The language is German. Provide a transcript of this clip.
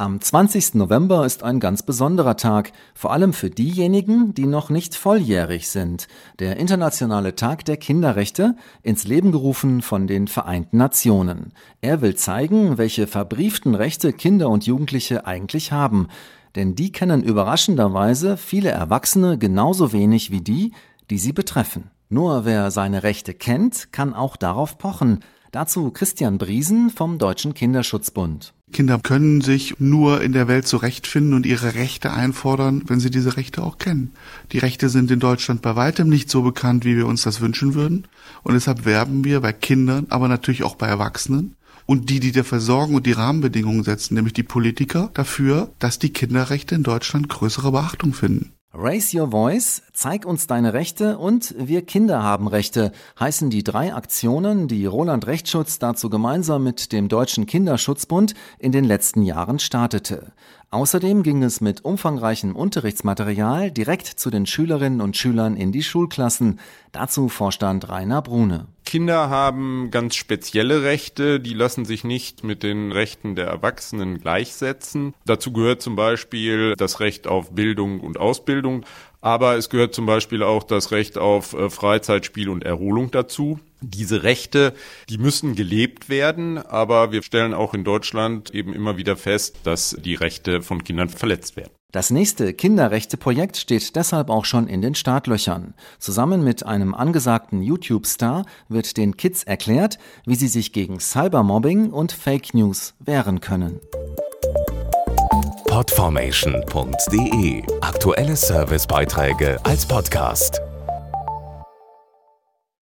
Am 20. November ist ein ganz besonderer Tag, vor allem für diejenigen, die noch nicht volljährig sind. Der Internationale Tag der Kinderrechte, ins Leben gerufen von den Vereinten Nationen. Er will zeigen, welche verbrieften Rechte Kinder und Jugendliche eigentlich haben. Denn die kennen überraschenderweise viele Erwachsene genauso wenig wie die, die sie betreffen. Nur wer seine Rechte kennt, kann auch darauf pochen. Dazu Christian Briesen vom Deutschen Kinderschutzbund. Kinder können sich nur in der Welt zurechtfinden und ihre Rechte einfordern, wenn sie diese Rechte auch kennen. Die Rechte sind in Deutschland bei weitem nicht so bekannt, wie wir uns das wünschen würden. Und deshalb werben wir bei Kindern, aber natürlich auch bei Erwachsenen und die, die dafür sorgen und die Rahmenbedingungen setzen, nämlich die Politiker, dafür, dass die Kinderrechte in Deutschland größere Beachtung finden. Raise Your Voice, zeig uns deine Rechte und wir Kinder haben Rechte heißen die drei Aktionen, die Roland Rechtsschutz dazu gemeinsam mit dem Deutschen Kinderschutzbund in den letzten Jahren startete. Außerdem ging es mit umfangreichem Unterrichtsmaterial direkt zu den Schülerinnen und Schülern in die Schulklassen. Dazu Vorstand Rainer Brune. Kinder haben ganz spezielle Rechte, die lassen sich nicht mit den Rechten der Erwachsenen gleichsetzen. Dazu gehört zum Beispiel das Recht auf Bildung und Ausbildung, aber es gehört zum Beispiel auch das Recht auf äh, Freizeit, Spiel und Erholung dazu. Diese Rechte, die müssen gelebt werden, aber wir stellen auch in Deutschland eben immer wieder fest, dass die Rechte von Kindern verletzt werden. Das nächste Kinderrechte-Projekt steht deshalb auch schon in den Startlöchern. Zusammen mit einem angesagten YouTube-Star wird den Kids erklärt, wie sie sich gegen Cybermobbing und Fake News wehren können. Podformation.de Aktuelle Servicebeiträge als Podcast.